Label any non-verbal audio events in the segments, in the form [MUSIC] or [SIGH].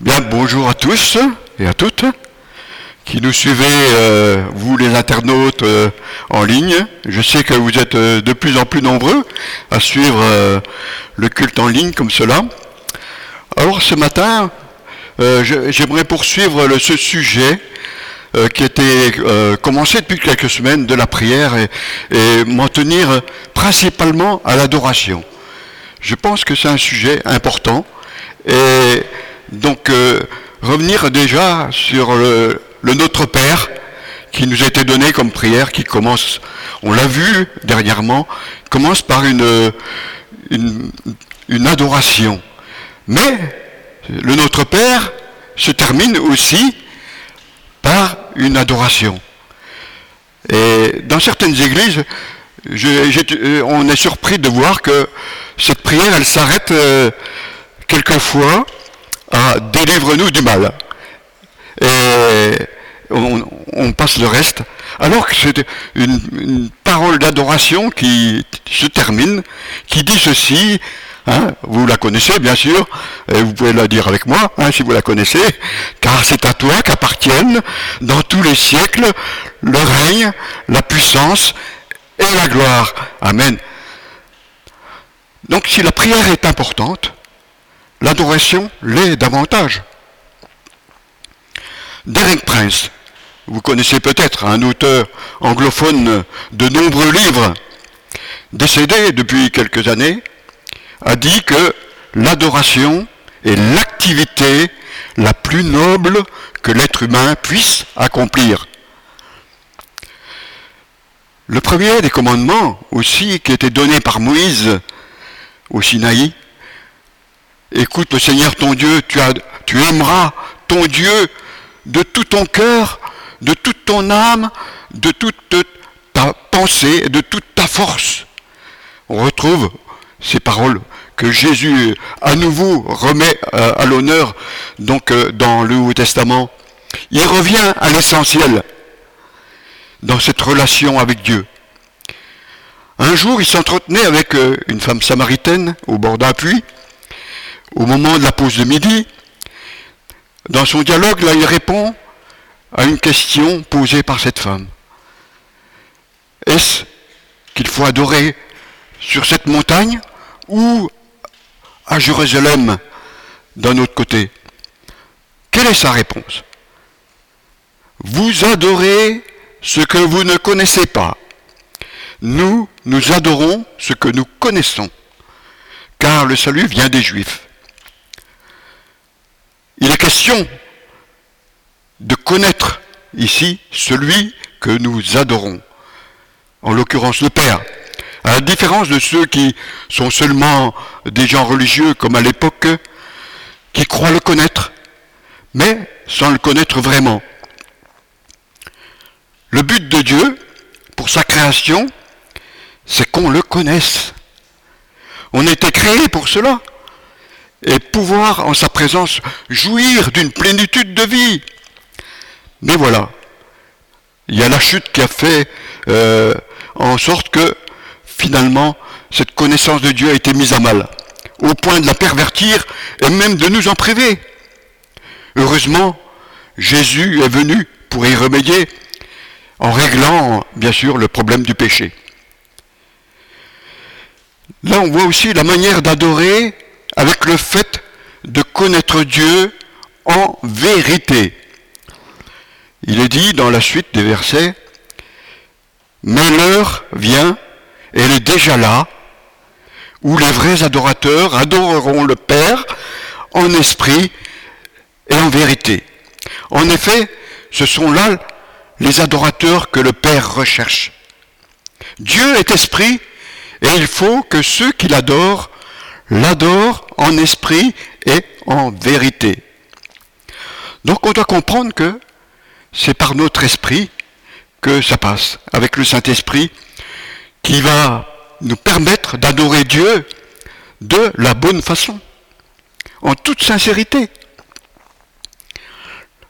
Bien, bonjour à tous et à toutes qui nous suivez, euh, vous les internautes euh, en ligne. Je sais que vous êtes euh, de plus en plus nombreux à suivre le culte en ligne comme cela. Alors ce matin, j'aimerais poursuivre ce sujet qui était commencé depuis quelques semaines de la prière et, et m'en tenir principalement à l'adoration. Je pense que c'est un sujet important et donc revenir déjà sur le, Notre Père qui nous a été donné comme prière, qui commence, on l'a vu dernièrement, commence par une, adoration. Mais le Notre Père se termine aussi par une adoration. Et dans certaines églises, on est surpris de voir que cette prière, elle s'arrête euh, quelquefois à délivre-nous du mal. Et on, passe le reste. Alors que c'est une, parole d'adoration qui se termine, qui dit ceci, hein, vous la connaissez bien sûr, et vous pouvez la dire avec moi hein, si vous la connaissez, car c'est à toi qu'appartiennent dans tous les siècles le règne, la puissance et la gloire. Amen. Donc si la prière est importante, l'adoration l'est davantage. Derek Prince, vous connaissez peut-être un auteur anglophone de nombreux livres, décédé depuis quelques années, a dit que l'adoration est l'activité la plus noble que l'être humain puisse accomplir. Le premier des commandements aussi qui était donné par Moïse au Sinaï, écoute le Seigneur ton Dieu, tu, as, tu aimeras ton Dieu de tout ton cœur, de toute ton âme, de toute ta pensée, de toute ta force. On retrouve ces paroles que Jésus à nouveau remet euh, à l'honneur donc euh, dans le Nouveau Testament. Il revient à l'essentiel dans cette relation avec Dieu. Un jour, il s'entretenait avec euh, une femme samaritaine au bord d'un puits. Au moment de la pause de midi, dans son dialogue, là, il répond à une question posée par cette femme. Est-ce qu'il faut adorer sur cette montagne ou à Jérusalem d'un autre côté? Quelle est sa réponse? Vous adorez ce que vous ne connaissez pas. Nous, nous adorons ce que nous connaissons, car le salut vient des Juifs. Il est question de connaître ici celui que nous adorons, en l'occurrence le Père. À la différence de ceux qui sont seulement des gens religieux comme à l'époque, qui croient le connaître, mais sans le connaître vraiment. Le but de Dieu, pour sa création, c'est qu'on le connaisse. On était créé pour cela et pouvoir en sa présence jouir d'une plénitude de vie. Mais voilà, il y a la chute qui a fait euh, en sorte que finalement cette connaissance de Dieu a été mise à mal, au point de la pervertir et même de nous en priver. Heureusement, Jésus est venu pour y remédier en réglant bien sûr le problème du péché. Là, on voit aussi la manière d'adorer avec le fait de connaître Dieu en vérité. Il est dit dans la suite des versets, mais l'heure vient, elle est déjà là, où les vrais adorateurs adoreront le Père en esprit et en vérité. En effet, ce sont là les adorateurs que le Père recherche. Dieu est esprit et il faut que ceux qui l'adorent l'adore en esprit et en vérité. Donc on doit comprendre que c'est par notre esprit que ça passe, avec le Saint-Esprit, qui va nous permettre d'adorer Dieu de la bonne façon, en toute sincérité.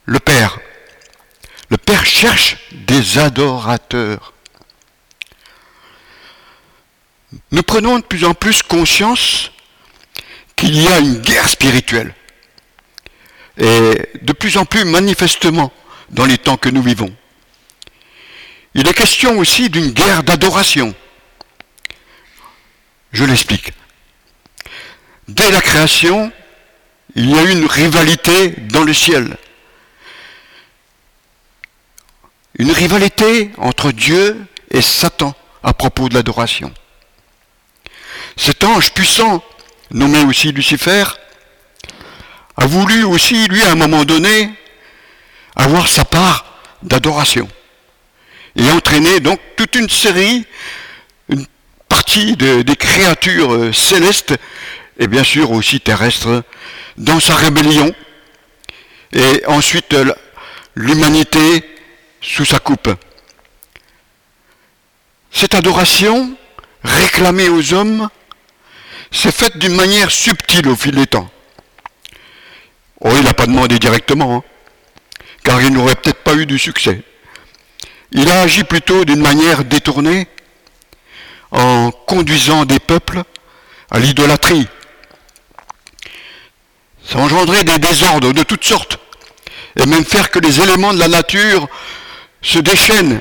Le Père, le Père cherche des adorateurs. Nous prenons de plus en plus conscience qu'il y a une guerre spirituelle. et de plus en plus manifestement dans les temps que nous vivons. Il est question aussi d'une guerre d'adoration. Je l'explique. Dès la création, il y a eu une rivalité dans le ciel. Une rivalité entre Dieu et Satan à propos de l'adoration. Cet ange puissant, nommé aussi Lucifer, a voulu aussi, lui, à un moment donné, avoir sa part d'adoration. Et entraîner donc toute une série, une partie des créatures euh, célestes, et bien sûr aussi terrestres, dans sa rébellion. Et ensuite, l'humanité sous sa coupe. Cette adoration, réclamée aux hommes, s'est faite d'une manière subtile au fil des temps. Oh, il n'a pas demandé directement, hein, car il n'aurait peut-être pas eu du succès. Il a agi plutôt d'une manière détournée, en conduisant des peuples à l'idolâtrie. Ça engendrait des désordres de toutes sortes, et même faire que les éléments de la nature se déchaînent,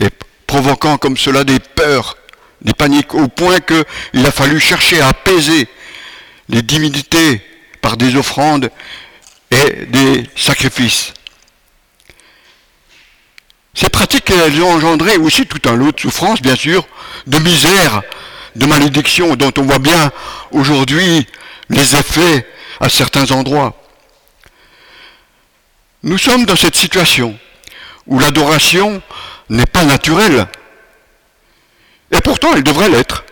et provoquant comme cela des peurs, des paniques, au point qu'il a fallu chercher à apaiser les divinités par des offrandes et des sacrifices. Ces pratiques, elles ont engendré aussi tout un lot de souffrances, bien sûr, de misère, de malédiction, dont on voit bien aujourd'hui les effets à certains endroits. Nous sommes dans cette situation où l'adoration n'est pas naturelle, et pourtant elle devrait l'être.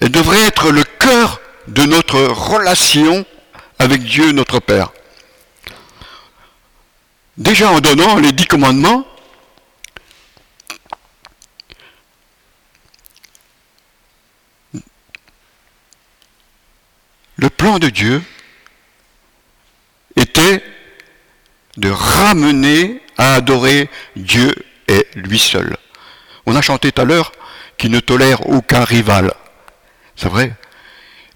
Elle devrait être le cœur de notre relation avec Dieu notre Père. Déjà en donnant les dix commandements, le plan de Dieu était de ramener à adorer Dieu lui seul. On a chanté tout à l'heure qu'il ne tolère aucun rival. C'est vrai.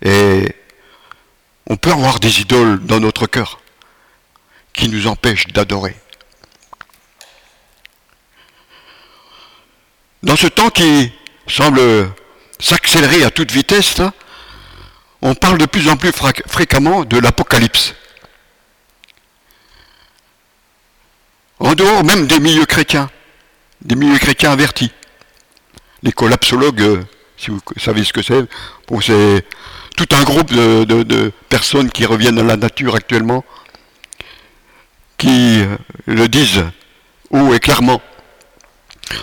Et on peut avoir des idoles dans notre cœur qui nous empêchent d'adorer. Dans ce temps qui semble s'accélérer à toute vitesse, on parle de plus en plus fréquemment de l'apocalypse. En dehors même des milieux chrétiens, des milieux chrétiens avertis. Les collapsologues, euh, si vous savez ce que c'est, c'est tout un groupe de, personnes qui reviennent à la nature actuellement, qui euh, le disent haut et clairement.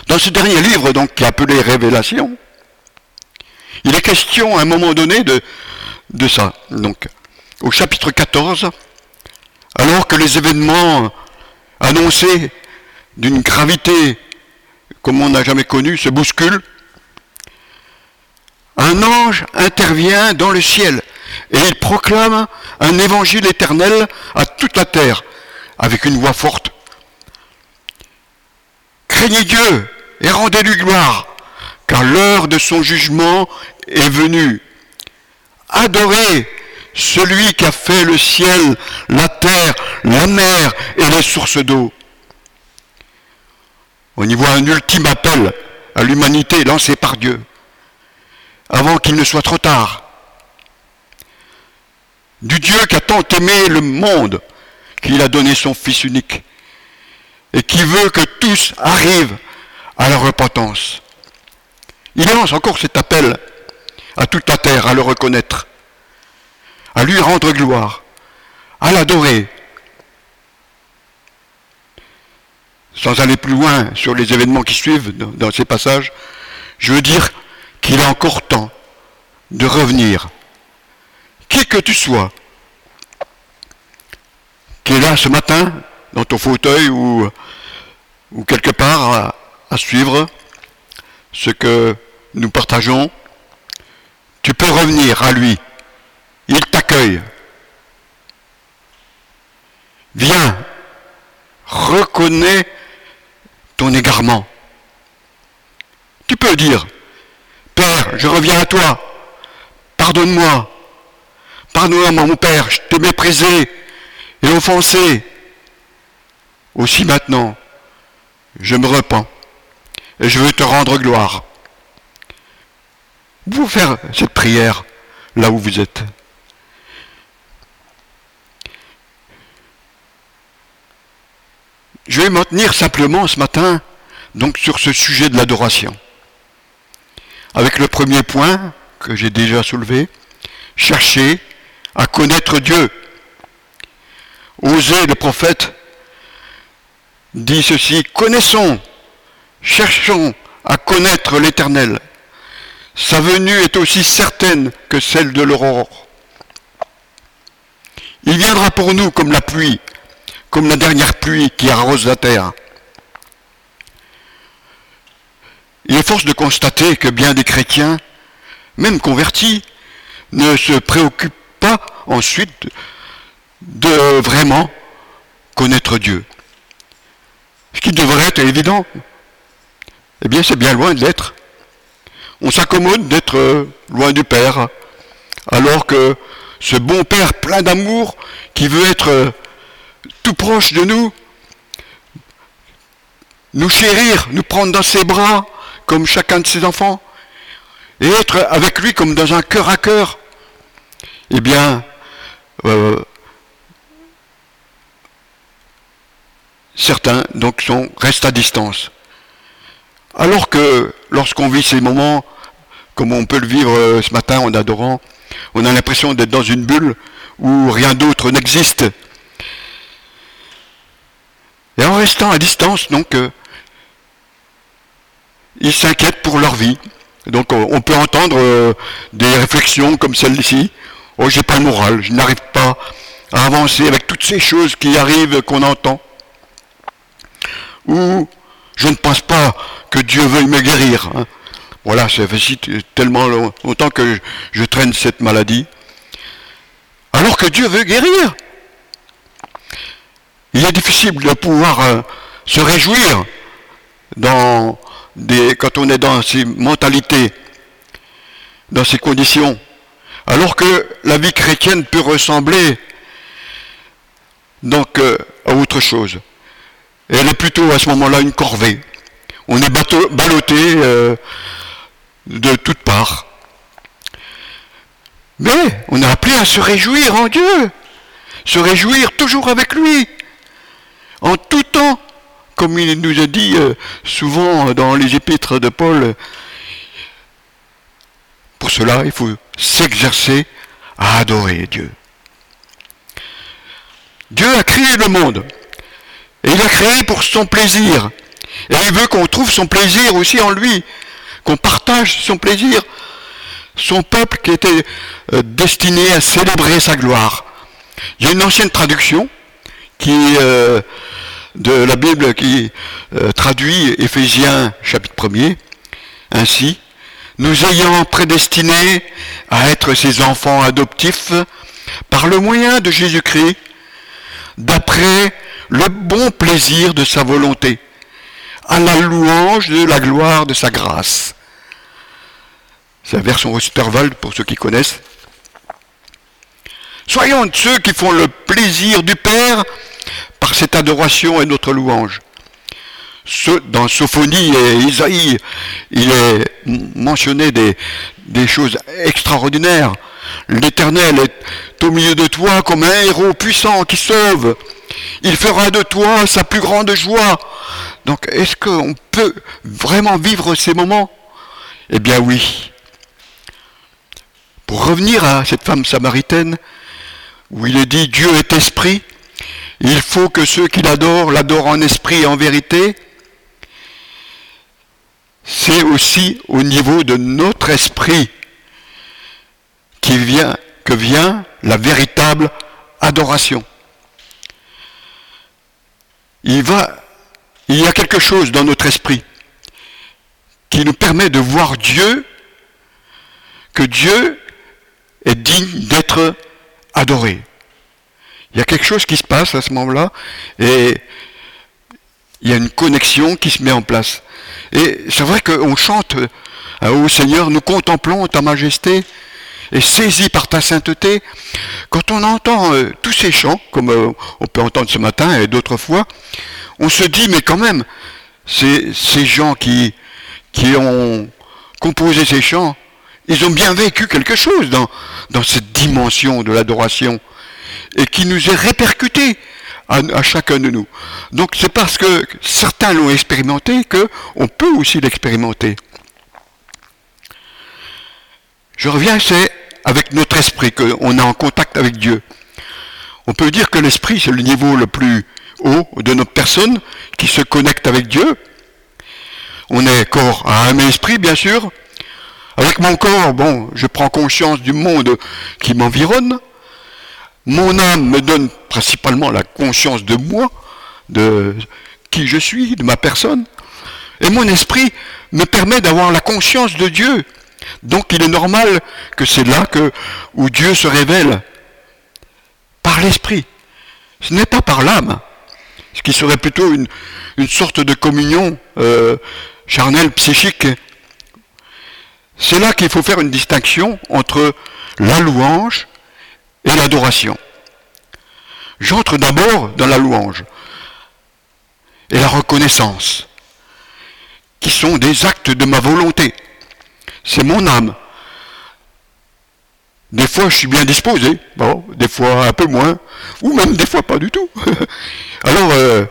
Dans ce dernier livre, donc, qui est appelé Révélation, il est question à un moment donné de, de ça. Donc, au chapitre 14, alors que les événements annoncés d'une gravité comme on n'a jamais connu se bousculent, un ange intervient dans le ciel et il proclame un évangile éternel à toute la terre avec une voix forte. Craignez Dieu et rendez-lui gloire, car l'heure de son jugement est venue. Adorez celui qui a fait le ciel, la terre, la mer et les sources d'eau. On y voit un ultime appel à l'humanité lancé par Dieu avant qu'il ne soit trop tard. Du Dieu qui a tant aimé le monde qu'il a donné son Fils unique et qui veut que tous arrivent à la repentance. Il lance encore cet appel à toute la terre à le reconnaître, à lui rendre gloire, à l'adorer. Sans aller plus loin sur les événements qui suivent dans ces passages, je veux dire qu'il est encore temps de revenir. Qui que tu sois, qui est là ce matin, dans ton fauteuil ou, quelque part à suivre ce que nous partageons, tu peux revenir à lui. Il t'accueille. Viens, reconnais ton égarement. Tu peux dire, Père, je reviens à toi. Pardonne-moi. Pardonne-moi, mon Père, je t'ai méprisé et offensé. Aussi maintenant, je me repens et je veux te rendre gloire. Vous faire cette prière là où vous êtes. Je vais m'en tenir simplement ce matin donc sur ce sujet de l'adoration. Avec le premier point que j'ai déjà soulevé, chercher à connaître Dieu. Osez le prophète dit ceci, connaissons, cherchons à connaître l'Éternel. Sa venue est aussi certaine que celle de l'aurore. Il viendra pour nous comme la pluie, comme la dernière pluie qui arrose la terre. Il est force de constater que bien des chrétiens, même convertis, ne se préoccupent pas ensuite de vraiment connaître Dieu. Ce qui devrait être évident, eh bien c'est bien loin de l'être. On s'accommode d'être euh, loin du Père, alors que ce bon Père plein d'amour, qui veut être euh, tout proche de nous, nous chérir, nous prendre dans ses bras, comme chacun de ses enfants, et être avec lui comme dans un cœur à cœur, eh bien, euh, certains donc restent à distance. Alors que lorsqu'on vit ces moments, comme on peut le vivre euh, ce matin en adorant, on a l'impression d'être dans une bulle où rien d'autre n'existe. Et en restant à distance, donc, euh, ils s'inquiètent pour leur vie. Donc on peut entendre euh, des réflexions comme celle-ci. Oh, j'ai pas le moral, je n'arrive pas à avancer avec toutes ces choses qui arrivent, qu'on entend. Ou je ne pense pas que Dieu veuille me guérir. Hein. Voilà, ça fait tellement longtemps que je, traîne cette maladie. Alors que Dieu veut guérir. Il est difficile de pouvoir euh, se réjouir quand on est dans ces mentalités, dans ces conditions, alors que la vie chrétienne peut ressembler donc euh, à autre chose. elle est plutôt à ce moment-là une corvée. On est ballotté euh, de toutes parts. Mais on est appelé à se réjouir en Dieu, se réjouir toujours avec lui, en tout temps comme il nous a dit euh, souvent dans les épîtres de Paul, pour cela, il faut s'exercer à adorer Dieu. Dieu a créé le monde. Et il a créé pour son plaisir. Et il veut qu'on trouve son plaisir aussi en lui, qu'on partage son plaisir. Son peuple qui était euh, destiné à célébrer sa gloire. Il y a une ancienne traduction euh, de la Bible qui euh, traduit Éphésiens chapitre 1er, ainsi, nous ayant prédestinés à être ses enfants adoptifs par le moyen de Jésus-Christ, d'après le bon plaisir de sa volonté, à la louange de la gloire de sa grâce. C'est la version Osterwald pour ceux qui connaissent. Soyons de ceux qui font le plaisir du Père par cette adoration et notre louange. Dans Sophonie et Isaïe, il est mentionné des, des choses extraordinaires. L'Éternel est au milieu de toi comme un héros puissant qui sauve. Il fera de toi sa plus grande joie. Donc est-ce qu'on peut vraiment vivre ces moments? Eh bien oui. Pour revenir à cette femme samaritaine, où il est dit Dieu est esprit, il faut que ceux qui l'adorent l'adorent en esprit et en vérité. C'est aussi au niveau de notre esprit que vient la véritable adoration. Il, il y a quelque chose dans notre esprit qui nous permet de voir Dieu, que Dieu est digne d'être adoré. Il y a quelque chose qui se passe à ce moment-là et il y a une connexion qui se met en place. Et c'est vrai qu'on chante au Seigneur, nous contemplons ta majesté est saisi par ta sainteté. Quand on entend euh, tous ces chants, comme euh, on peut entendre ce matin et d'autres fois, on se dit, mais quand même, ces, ces gens qui, qui ont composé ces chants, ils ont bien vécu quelque chose dans, cette dimension de l'adoration et qui nous est répercuté à, chacun de nous. Donc c'est parce que certains l'ont expérimenté qu'on peut aussi l'expérimenter. Je reviens, c'est avec notre esprit qu'on est en contact avec Dieu. On peut dire que l'esprit, c'est le niveau le plus haut de notre personne qui se connecte avec Dieu. On est corps à un esprit, bien sûr. Avec mon corps, bon, je prends conscience du monde qui m'environne. Mon âme me donne principalement la conscience de moi, de qui je suis, de ma personne. Et mon esprit me permet d'avoir la conscience de Dieu. Donc il est normal que c'est là que, où Dieu se révèle. Par l'esprit. Ce n'est pas par l'âme. Ce qui serait plutôt une, sorte de communion euh, charnelle, psychique. C'est là qu'il faut faire une distinction entre la louange et l'adoration. J'entre d'abord dans la louange et la reconnaissance, qui sont des actes de ma volonté. C'est mon âme. Des fois, je suis bien disposé, bon, des fois un peu moins, ou même des fois pas du tout. [LAUGHS] Alors, euh,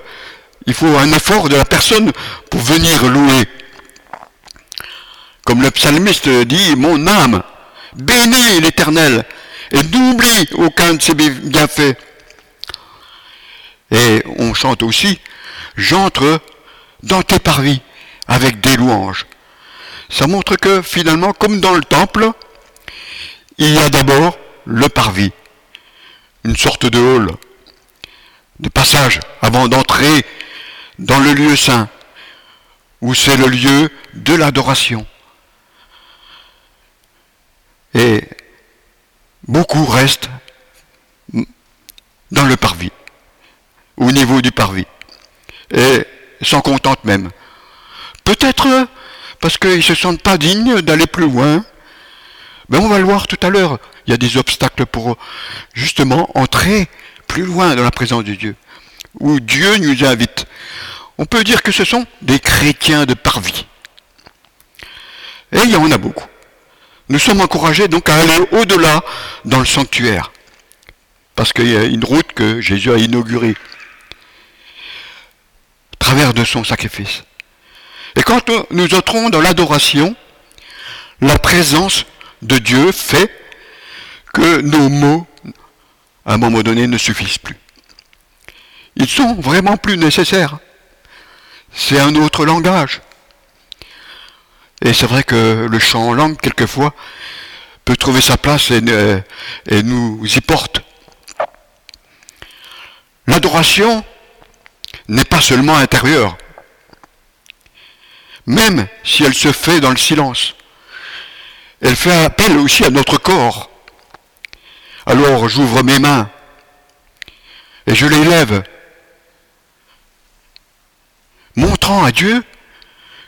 il faut un effort de la personne pour venir louer. Comme le psalmiste dit, mon âme, bénis l'Éternel, et n'oublie aucun de ses bienfaits. Et on chante aussi, j'entre dans tes parvis avec des louanges. Ça montre que finalement, comme dans le temple, il y a d'abord le parvis, une sorte de hall, de passage avant d'entrer dans le lieu saint, où c'est le lieu de l'adoration. Et beaucoup restent dans le parvis, au niveau du parvis, et s'en contentent même. Peut-être parce qu'ils ne se sentent pas dignes d'aller plus loin. Mais on va le voir tout à l'heure. Il y a des obstacles pour justement entrer plus loin dans la présence de Dieu, où Dieu nous invite. On peut dire que ce sont des chrétiens de parvis. Et il y en a beaucoup. Nous sommes encouragés donc à aller au-delà dans le sanctuaire. Parce qu'il y a une route que Jésus a inaugurée. À travers de son sacrifice. Et quand nous entrons dans l'adoration, la présence de Dieu fait que nos mots, à un moment donné, ne suffisent plus. Ils sont vraiment plus nécessaires. C'est un autre langage. Et c'est vrai que le chant en langue, quelquefois, peut trouver sa place et, nous y porte. L'adoration n'est pas seulement intérieure, même si elle se fait dans le silence. Elle fait appel aussi à notre corps. Alors j'ouvre mes mains et je les lève, montrant à Dieu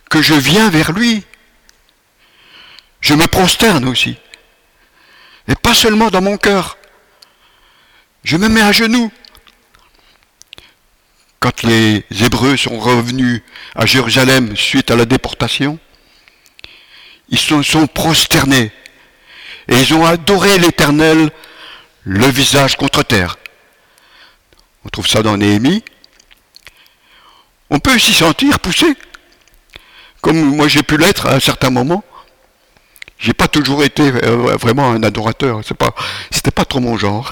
que je viens vers lui je me prosterne aussi. Et pas seulement dans mon cœur. Je me mets à genoux. Quand les Hébreux sont revenus à Jérusalem suite à la déportation, ils se sont prosternés et ils ont adoré l'Éternel le visage contre terre. On trouve ça dans Néhémie. On peut s'y sentir poussé, comme moi j'ai pu l'être à un certain moment. J'ai pas toujours été euh, vraiment un adorateur. C'est pas, c'était pas trop mon genre.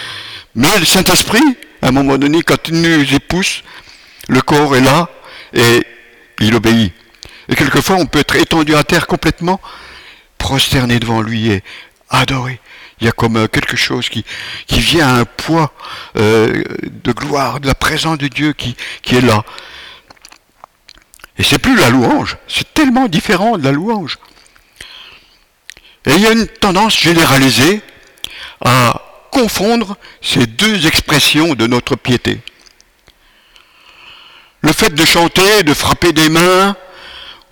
[LAUGHS] Mais le Saint-Esprit, à un moment donné, quand il nous épouse, le corps est là et il obéit. Et quelquefois, on peut être étendu à terre complètement, prosterné devant lui et adoré. Il y a comme euh, quelque chose qui, vient à un poids euh, de gloire, de la présence de Dieu qui, qui est là. Et c'est plus la louange, c'est tellement différent de la louange. Et il y a une tendance généralisée à confondre ces deux expressions de notre piété. Le fait de chanter, de frapper des mains,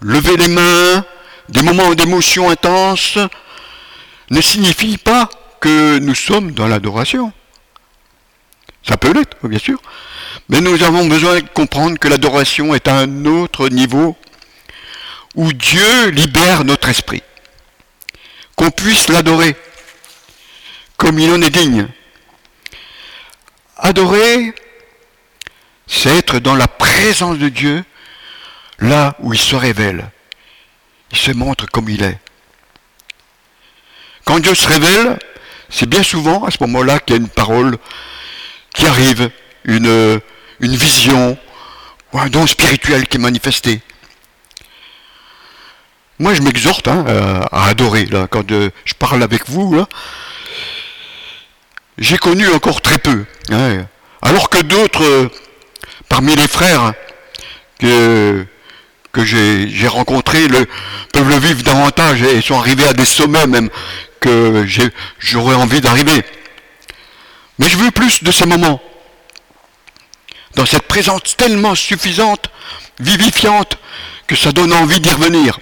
lever les mains, des moments d'émotion intense, ne signifie pas que nous sommes dans l'adoration. Ça peut l'être, bien sûr. Mais nous avons besoin de comprendre que l'adoration est à un autre niveau où Dieu libère notre esprit. Qu'on puisse l'adorer comme il en est digne. Adorer, c'est être dans la présence de Dieu, là où il se révèle. Il se montre comme il est. Quand Dieu se révèle, c'est bien souvent à ce moment-là qu'il y a une parole qui arrive, une, une vision, ou un don spirituel qui est manifesté. Moi, je m'exhorte hein, à adorer. Là, quand euh, je parle avec vous, j'ai connu encore très peu. Hein. alors que d'autres, euh, parmi les frères que, que j'ai rencontrés, le, peuvent le vivre davantage et sont arrivés à des sommets même que j'aurais envie d'arriver. Mais je veux plus de ces moments. Dans cette présence tellement suffisante, vivifiante, que ça donne envie d'y revenir.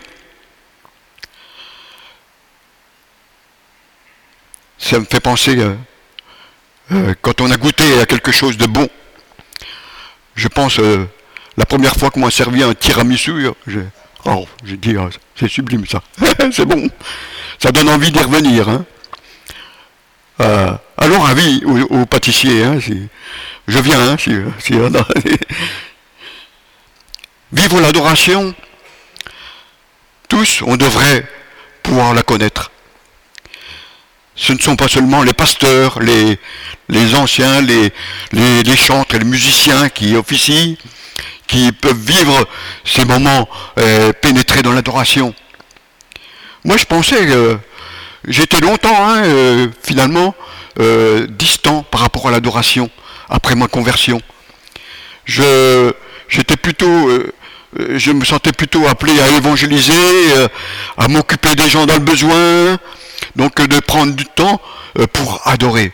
Ça me fait penser, euh, euh, quand on a goûté à quelque chose de bon, je pense, euh, la première fois qu'on m'a servi un tiramisu, j'ai oh, dit, ah, c'est sublime ça, [LAUGHS] c'est bon, ça donne envie d'y revenir. Hein. alors avis au, au pâtissier, hein, je viens, hein, si, [LAUGHS] Vivre l'adoration, tous, on devrait pouvoir la connaître ce ne sont pas seulement les pasteurs, les, anciens, les, les, chantres et les musiciens qui officient, qui peuvent vivre ces moments euh, pénétrés dans l'adoration. Moi, je pensais j'étais longtemps, hein, euh, finalement, euh, distant par rapport à l'adoration après ma conversion. Je, j'étais plutôt, je me sentais plutôt appelé à évangéliser, à m'occuper des gens dans le besoin, donc de prendre du temps euh, pour adorer.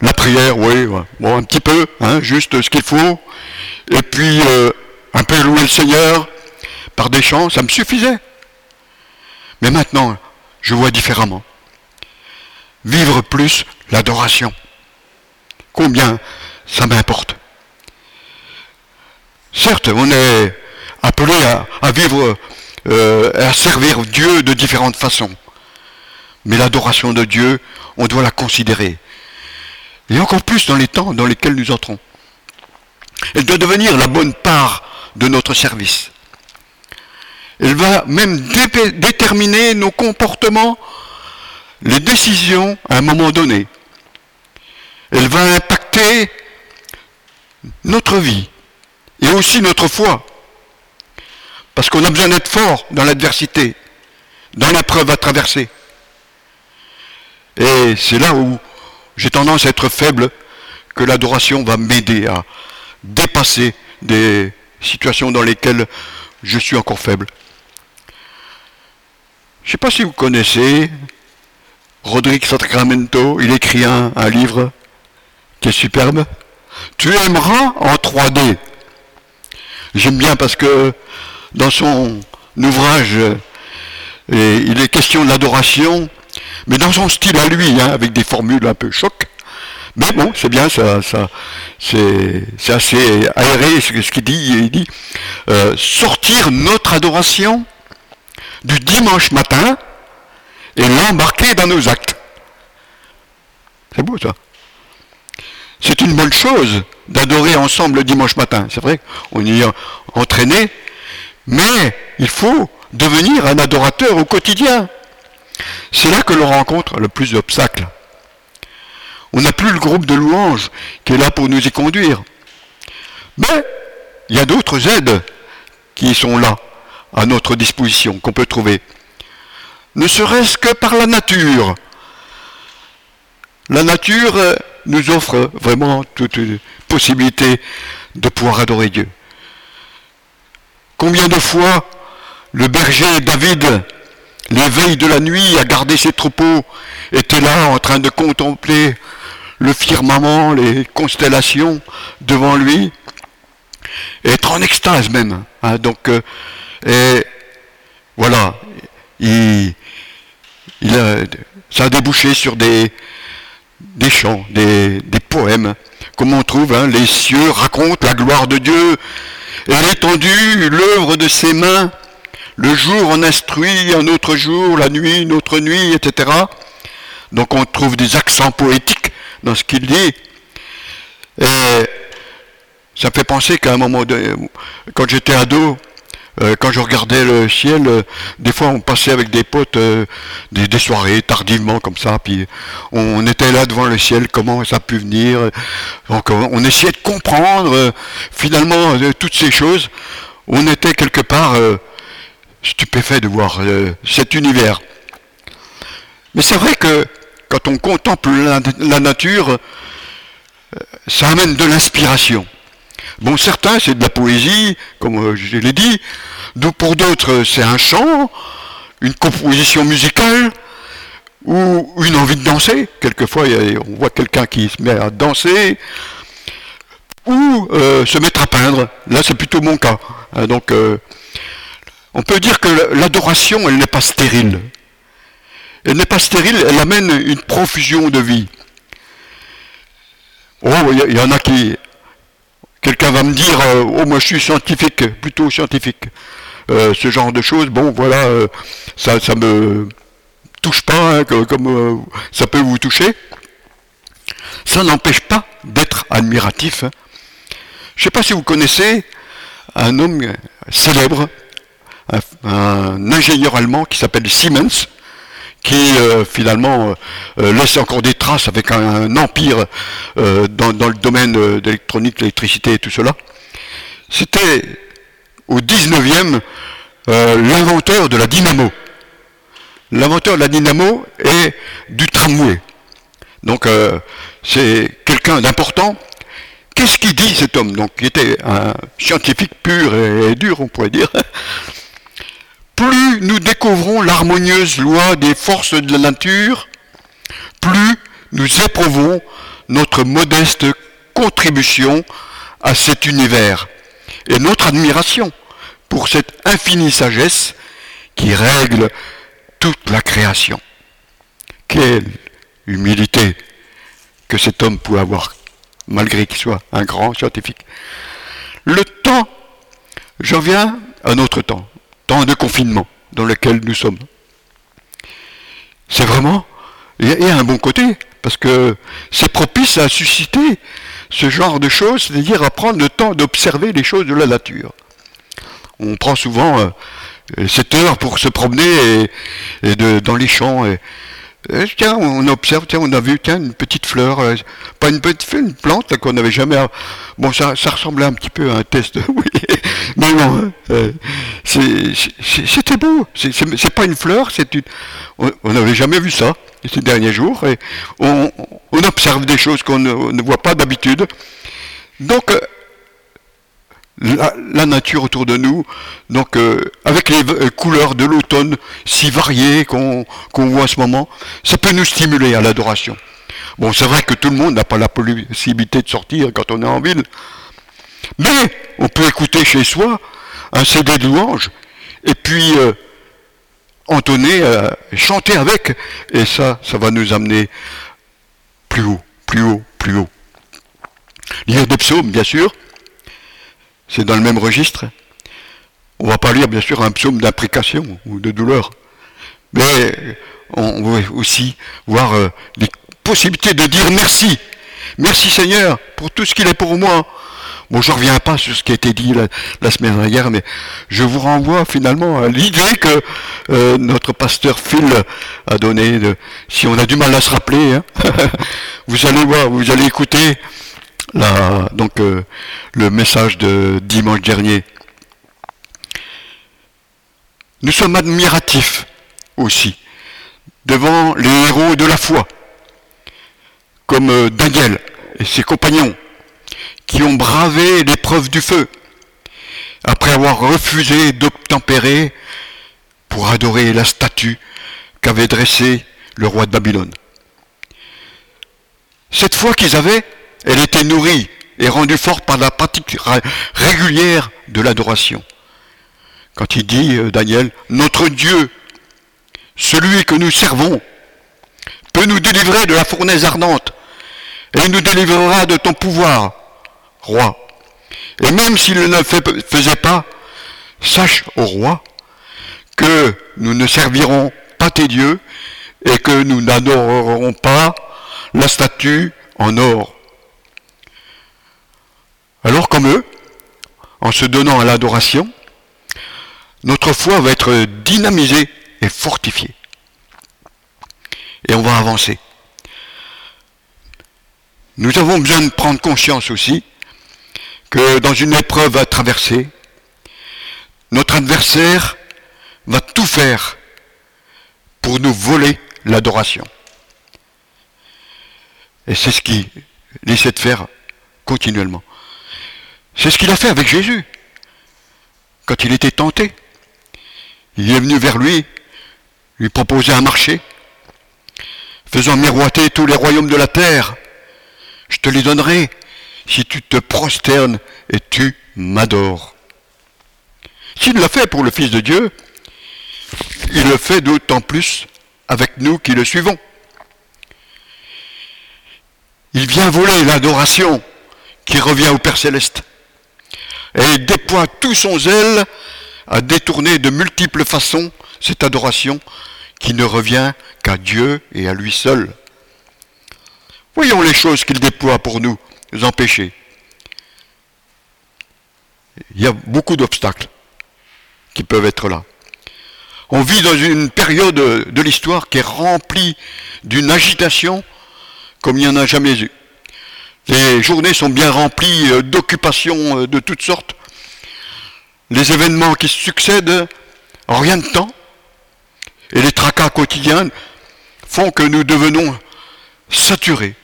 La prière, oui, un petit peu, hein, juste ce qu'il faut. Et puis, euh, un peu louer le Seigneur par des chants, ça me suffisait. Mais maintenant, je vois différemment. Vivre plus l'adoration. Combien ça m'importe. Certes, on est appelé à, vivre, euh, à servir Dieu de différentes façons. Mais l'adoration de Dieu, on doit la considérer. Et encore plus dans les temps dans lesquels nous entrons. Elle doit devenir la bonne part de notre service. Elle va même déterminer nos comportements, les décisions à un moment donné. Elle va impacter notre vie et aussi notre foi. Parce qu'on a besoin d'être fort dans l'adversité, dans l'épreuve à traverser. Et c'est là où j'ai tendance à être faible que l'adoration va m'aider à dépasser des situations dans lesquelles je suis encore faible. Je ne sais pas si vous connaissez Rodrigue Sacramento, il écrit un, un livre qui est superbe. Tu aimeras en 3D. J'aime bien parce que dans son ouvrage, il est question de l'adoration, mais dans son style à lui, hein, avec des formules un peu choc. Mais bon, c'est bien, ça, ça c'est assez aéré ce, qu'il dit. Il dit euh, sortir notre adoration du dimanche matin et l'embarquer dans nos actes. C'est beau ça. C'est une bonne chose d'adorer ensemble le dimanche matin. C'est vrai qu'on y est entraîné, mais il faut devenir un adorateur au quotidien. C'est là que l'on rencontre le plus d'obstacles. On n'a plus le groupe de louanges qui est là pour nous y conduire. Mais il y a d'autres aides qui sont là, à notre disposition, qu'on peut trouver. Ne serait-ce que par la nature. La nature euh, nous offre vraiment toute possibilité de pouvoir adorer Dieu. Combien de fois le berger David les veilles de la nuit à garder ses troupeaux, était là en train de contempler le firmament, les constellations devant lui, et être en extase même. Hein. donc, euh, et voilà, il, ça a débouché sur des, des chants, des, poèmes, comme on trouve, hein, les cieux racontent la gloire de Dieu, et l'étendue, l'œuvre de ses mains, le jour en instruit, un autre jour, la nuit, une autre nuit, etc. Donc on trouve des accents poétiques dans ce qu'il dit. Et ça fait penser qu'à un moment, de, quand j'étais ado, euh, quand je regardais le ciel, euh, des fois on passait avec des potes euh, des, soirées tardivement comme ça, puis on, était là devant le ciel, comment ça a pu venir. Donc on essayait de comprendre finalement toutes ces choses. On était quelque part stupéfait de voir cet univers. Mais c'est vrai que quand on contemple la nature, ça amène de l'inspiration. Bon, certains, c'est de la poésie, comme euh, je l'ai dit. Pour d'autres, c'est un chant, une composition musicale, ou une envie de danser. Quelquefois, on voit quelqu'un qui se met à danser, ou euh, se mettre à peindre. Là, c'est plutôt mon cas. Hein, donc, euh, on peut dire que l'adoration, elle n'est pas stérile. Elle n'est pas stérile, elle amène une profusion de vie. Oh, il y, en a qui Quelqu'un va me dire, euh, oh moi je suis scientifique, plutôt scientifique. Euh, ce genre de choses, bon voilà, euh, ça ça me touche pas, hein, comme ça peut vous toucher. Ça n'empêche pas d'être admiratif. Hein. Je ne sais pas si vous connaissez un homme célèbre, un ingénieur allemand qui s'appelle Siemens, qui euh, finalement euh, euh, laisse encore des traces avec un, empire dans, le domaine d'électronique, l'électricité et tout cela. C'était au 19e l'inventeur de la dynamo. L'inventeur de la dynamo et du tramway. Donc c'est quelqu'un d'important. Qu'est-ce qu'il dit cet homme? Donc il était un scientifique pur et dur, on pourrait dire [LAUGHS] plus nous découvrons l'harmonieuse loi des forces de la nature, plus nous éprouvons notre modeste contribution à cet univers et notre admiration pour cette infinie sagesse qui règle toute la création. Quelle humilité que cet homme pouvait avoir, malgré qu'il soit un grand scientifique. Le temps, j'en viens à notre temps de confinement dans lequel nous sommes. C'est vraiment, il y a un bon côté, parce que c'est propice à susciter ce genre de choses, c'est-à-dire à prendre le temps d'observer les choses de la nature. On prend souvent euh, cette heure pour se promener dans les champs. Et, euh, tiens, on observe, tiens, on a vu, tiens, une petite fleur, euh, pas une petite fleur, une plante qu'on n'avait jamais. Bon, ça, ressemblait un petit peu à un test, oui, [LAUGHS] mais non, euh, c'était beau. C'est pas une fleur, c'est une. On n'avait jamais vu ça ces derniers jours, et on, observe des choses qu'on ne, voit pas d'habitude. Donc, la, nature autour de nous, donc euh, avec les euh, couleurs de l'automne si variées qu'on voit en ce moment, ça peut nous stimuler à l'adoration. Bon, c'est vrai que tout le monde n'a pas la possibilité de sortir quand on est en ville, mais on peut écouter chez soi un CD de louange et puis euh, entonner, chanter avec, et ça, ça va nous amener plus haut, plus haut, plus haut. Lire des psaumes, bien sûr, c'est dans le même registre. On va pas lire bien sûr un psaume d'imprécation ou de douleur, mais on va aussi voir euh, les possibilités de dire merci. Merci Seigneur pour tout ce qu'il est pour moi. Bon, je ne reviens pas sur ce qui a été dit la, semaine dernière, mais je vous renvoie finalement à l'idée que euh, notre pasteur Phil a donné. si on a du mal à se rappeler, hein, [LAUGHS] vous allez voir, vous allez écouter donc euh, le message de dimanche dernier. Nous sommes admiratifs aussi devant les héros de la foi, comme euh, Daniel et ses compagnons, qui ont bravé l'épreuve du feu, après avoir refusé d'obtempérer pour adorer la statue qu'avait dressée le roi de Babylone. Cette foi qu'ils avaient, elle était nourrie et rendue forte par la pratique régulière de l'adoration. Quand il dit, euh, Daniel, notre Dieu, celui que nous servons, de nous délivrer de la fournaise ardente, et nous délivrera de ton pouvoir, roi. Et même s'il ne le faisait pas, sache, au roi, que nous ne servirons pas tes dieux et que nous n'adorerons pas la statue en or. Alors comme eux, en se donnant à l'adoration, notre foi va être dynamisée et fortifiée. Et on va avancer. Nous avons besoin de prendre conscience aussi que dans une épreuve à traverser, notre adversaire va tout faire pour nous voler l'adoration. Et c'est ce qu'il essaie de faire continuellement. C'est ce qu'il a fait avec Jésus. Quand il était tenté, il est venu vers lui, lui proposer un marché, faisant miroiter tous les royaumes de la terre. Je te les donnerai si tu te prosternes et tu m'adores. S'il l'a fait pour le Fils de Dieu, il le fait d'autant plus avec nous qui le suivons. Il vient voler l'adoration qui revient au Père céleste. Et déploie tout son zèle à détourner de multiples façons cette adoration qui ne revient qu'à Dieu et à lui seul. Voyons les choses qu'il déploie pour nous, nous empêcher. Il y a beaucoup d'obstacles qui peuvent être là. On vit dans une période de l'histoire qui est remplie d'une agitation comme il n'y en a jamais eu. Les journées sont bien remplies euh, d'occupations euh, de toutes sortes. Les événements qui se succèdent en rien de temps et les tracas quotidiens font que nous devenons saturés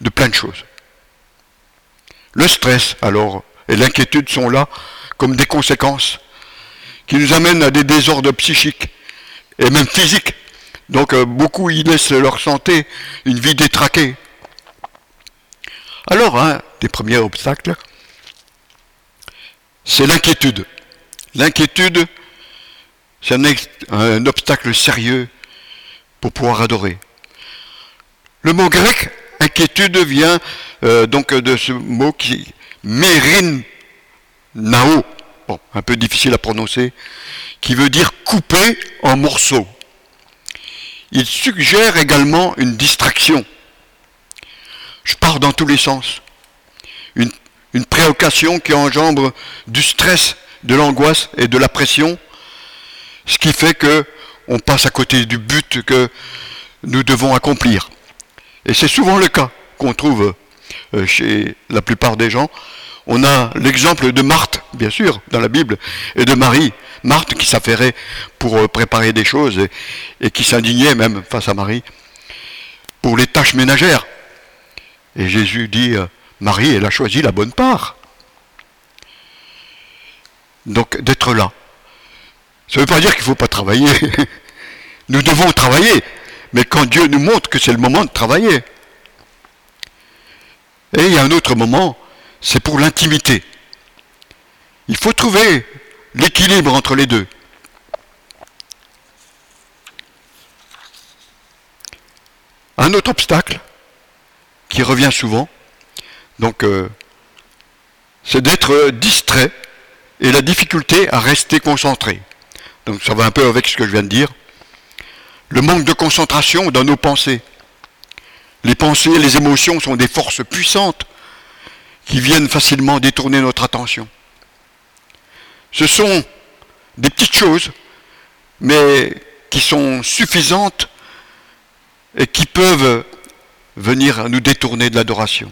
de plein de choses. Le stress, alors, et l'inquiétude sont là comme des conséquences qui nous amènent à des désordres psychiques et même physiques. Donc euh, beaucoup y laissent leur santé, une vie détraquée. Alors, un des premiers obstacles, c'est l'inquiétude. L'inquiétude, c'est un, obstacle sérieux pour pouvoir adorer. Le mot grec, inquiétude, vient euh, donc de ce mot qui mérin nao, bon, un peu difficile à prononcer, qui veut dire couper en morceaux. Il suggère également une distraction. Je pars dans tous les sens. Une, préoccupation qui engendre du stress, de l'angoisse et de la pression, ce qui fait que on passe à côté du but que nous devons accomplir. Et c'est souvent le cas qu'on trouve euh, chez la plupart des gens. On a l'exemple de Marthe, bien sûr, dans la Bible, et de Marie. Marthe qui s'affairait pour euh, préparer des choses et qui s'indignait même face à Marie pour les tâches ménagères. Et Jésus dit, euh, Marie, elle a choisi la bonne part. Donc d'être là. Ça ne veut pas dire qu'il ne faut pas travailler. [LAUGHS] Nous devons travailler. Mais quand Dieu nous montre que c'est le moment de travailler. Et il y a un autre moment, c'est pour l'intimité. Il faut trouver l'équilibre entre les deux. Un autre obstacle, qui revient souvent. Donc, euh, c'est d'être distrait et la difficulté à rester concentré. Donc, ça va un peu avec ce que je viens de dire. Le manque de concentration dans nos pensées. Les pensées et les émotions sont des forces puissantes qui viennent facilement détourner notre attention. Ce sont des petites choses, mais qui sont suffisantes et qui peuvent venir nous détourner de l'adoration.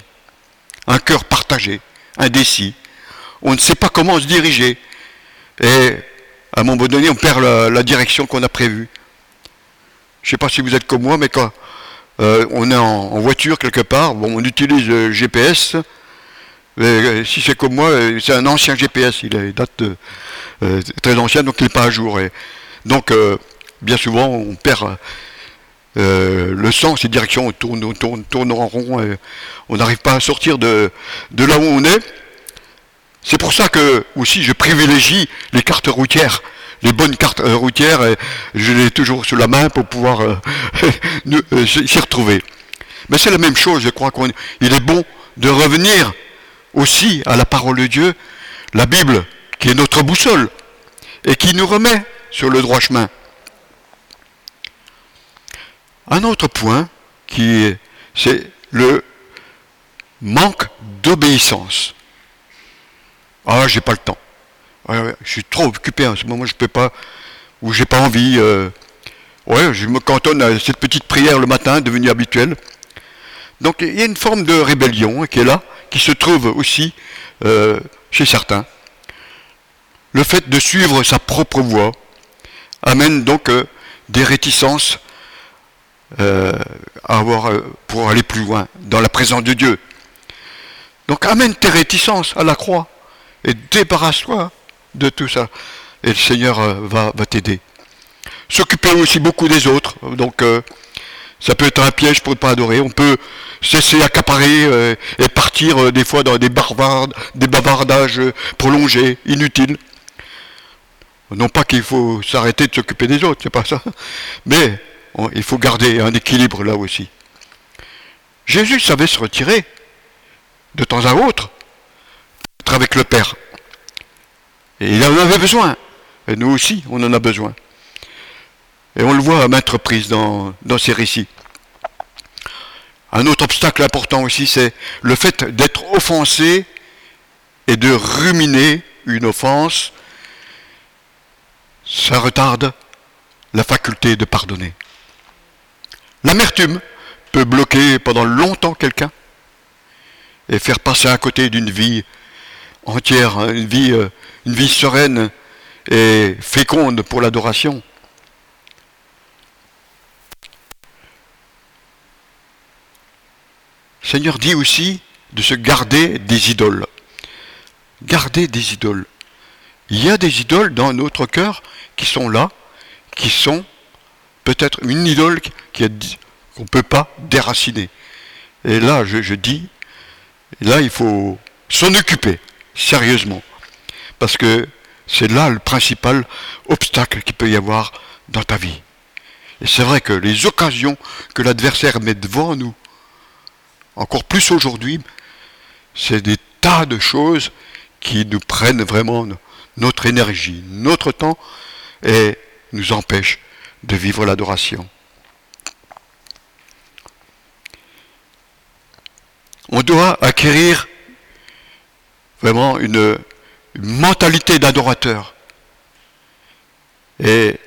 Un cœur partagé, indécis. On ne sait pas comment se diriger. Et à un moment donné, on perd la, direction qu'on a prévue. Je ne sais pas si vous êtes comme moi, mais quand euh, on est en, voiture quelque part, bon, on utilise le GPS. Euh, si c'est comme moi, euh, c'est un ancien GPS, il date très ancien, donc il n'est pas à jour. Et donc, bien souvent, on perd euh, le sens, ces directions, on tourne, tourne, en rond, on n'arrive pas à sortir de, là où on est. C'est pour ça que aussi je privilégie les cartes routières les bonnes cartes euh, routières, et je l'ai toujours sous la main pour pouvoir euh, [LAUGHS] s'y retrouver. Mais c'est la même chose, je crois qu'il est bon de revenir aussi à la parole de Dieu, la Bible, qui est notre boussole, et qui nous remet sur le droit chemin. Un autre point, qui c'est le manque d'obéissance. Ah, j'ai pas le temps. je suis trop occupé en ce moment, je peux pas, ou j'ai pas envie. Euh, ouais, je me cantonne à cette petite prière le matin, devenue habituelle. Donc il y a une forme de rébellion qui est là, qui se trouve aussi euh, chez certains. Le fait de suivre sa propre voie amène donc euh, des réticences à avoir, pour aller plus loin dans la présence de Dieu. Donc amène tes réticences à la croix et débarrasse-toi de tout ça. Et le Seigneur euh, va, va t'aider. S'occuper aussi beaucoup des autres. Donc euh, ça peut être un piège pour ne pas adorer. On peut cesser accaparer euh, et partir des fois dans des, des bavardages prolongés, inutiles. Non pas qu'il faut s'arrêter de s'occuper des autres, c'est pas ça. Mais il faut garder un équilibre là aussi. Jésus savait se retirer de temps à autre avec le Père. Et il en avait besoin. Et nous aussi, on en a besoin. Et on le voit à maintes reprises dans, dans ces récits. Un autre obstacle important aussi, c'est le fait d'être offensé et de ruminer une offense. Ça retarde la faculté de pardonner. L'amertume peut bloquer pendant longtemps quelqu'un et faire passer à côté d'une vie entière, hein, une vie, euh, une vie sereine et féconde pour l'adoration. Seigneur dit aussi de se garder des idoles. Garder des idoles. Il y a des idoles dans notre cœur qui sont là, qui sont peut-être une idole qu'on ne peut pas déraciner. Et là, je, je dis, là, il faut s'en occuper sérieusement. Parce que c'est là le principal obstacle qu'il peut y avoir dans ta vie. Et c'est vrai que les occasions que l'adversaire met devant nous, encore plus aujourd'hui, c'est des tas de choses qui nous prennent vraiment notre énergie, notre temps et nous empêchent de vivre l'adoration. On doit acquérir vraiment une, mentalité d'adorateur. Et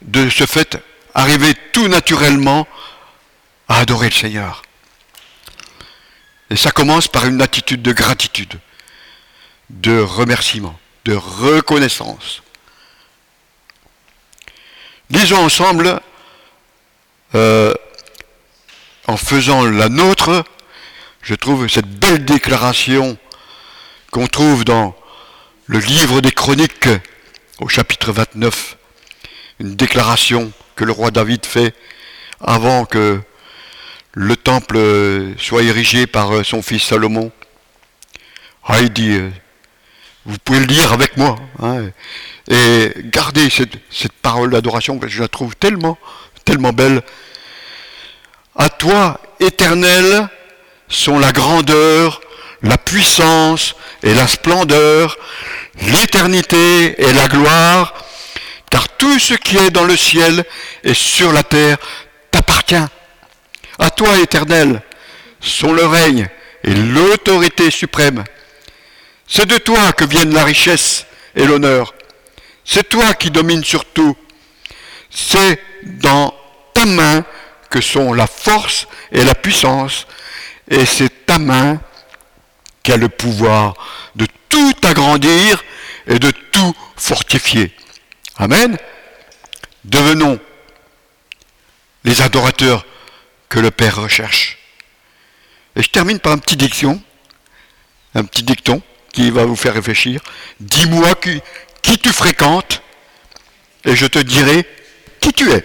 de ce fait, arriver tout naturellement à adorer le Seigneur. Et ça commence par une attitude de gratitude, de remerciement, de reconnaissance. Lisons ensemble, euh, en faisant la nôtre, je trouve cette belle déclaration qu'on trouve dans le livre des chroniques au chapitre 29, une déclaration que le roi David fait avant que le temple soit érigé par son fils Salomon. Euh, vous pouvez le lire avec moi, hein, et gardez cette, cette parole d'adoration, que je la trouve tellement, tellement belle. À toi, éternel, sont la grandeur, la puissance et la splendeur, l'éternité et la gloire, car tout ce qui est dans le ciel et sur la terre t'appartient. À toi, éternel, sont le règne et l'autorité suprême. C'est de toi que viennent la richesse et l'honneur. C'est toi qui domines sur tout. C'est dans ta main que sont la force et la puissance, et c'est ta main qui a le pouvoir de tout agrandir et de tout fortifier. Amen. Devenons les adorateurs que le Père recherche. Et je termine par un petit diction, un petit dicton qui va vous faire réfléchir. Dis-moi qui, qui tu fréquentes et je te dirai qui tu es.